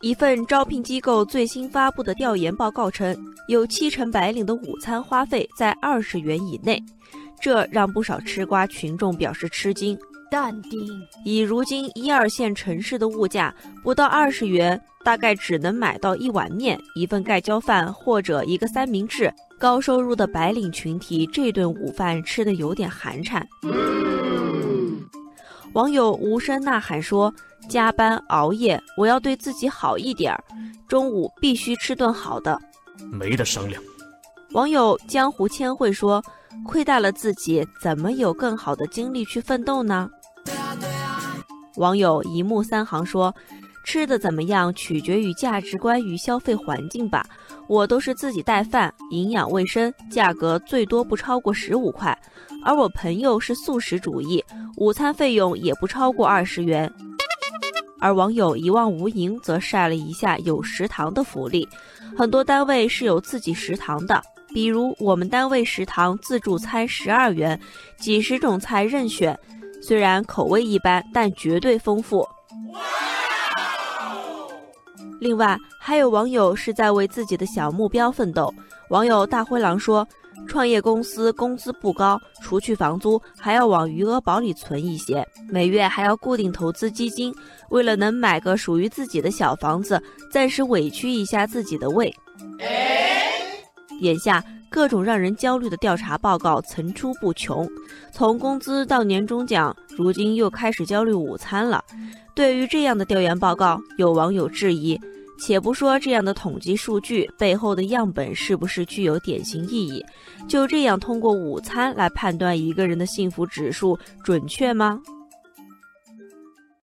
一份招聘机构最新发布的调研报告称，有七成白领的午餐花费在二十元以内，这让不少吃瓜群众表示吃惊。淡定，以如今一二线城市的物价，不到二十元，大概只能买到一碗面、一份盖浇饭或者一个三明治。高收入的白领群体这顿午饭吃的有点寒碜。网友无声呐喊说：“加班熬夜，我要对自己好一点儿，中午必须吃顿好的。”没得商量。网友江湖千惠说：“亏待了自己，怎么有更好的精力去奋斗呢？”网友一目三行说：“吃的怎么样，取决于价值观与消费环境吧。我都是自己带饭，营养卫生，价格最多不超过十五块。而我朋友是素食主义，午餐费用也不超过二十元。”而网友一望无垠则晒了一下有食堂的福利，很多单位是有自己食堂的，比如我们单位食堂自助餐十二元，几十种菜任选。虽然口味一般，但绝对丰富。另外，还有网友是在为自己的小目标奋斗。网友大灰狼说：“创业公司工资不高，除去房租，还要往余额宝里存一些，每月还要固定投资基金。为了能买个属于自己的小房子，暂时委屈一下自己的胃。”眼下。各种让人焦虑的调查报告层出不穷，从工资到年终奖，如今又开始焦虑午餐了。对于这样的调研报告，有网友质疑：且不说这样的统计数据背后的样本是不是具有典型意义，就这样通过午餐来判断一个人的幸福指数准确吗？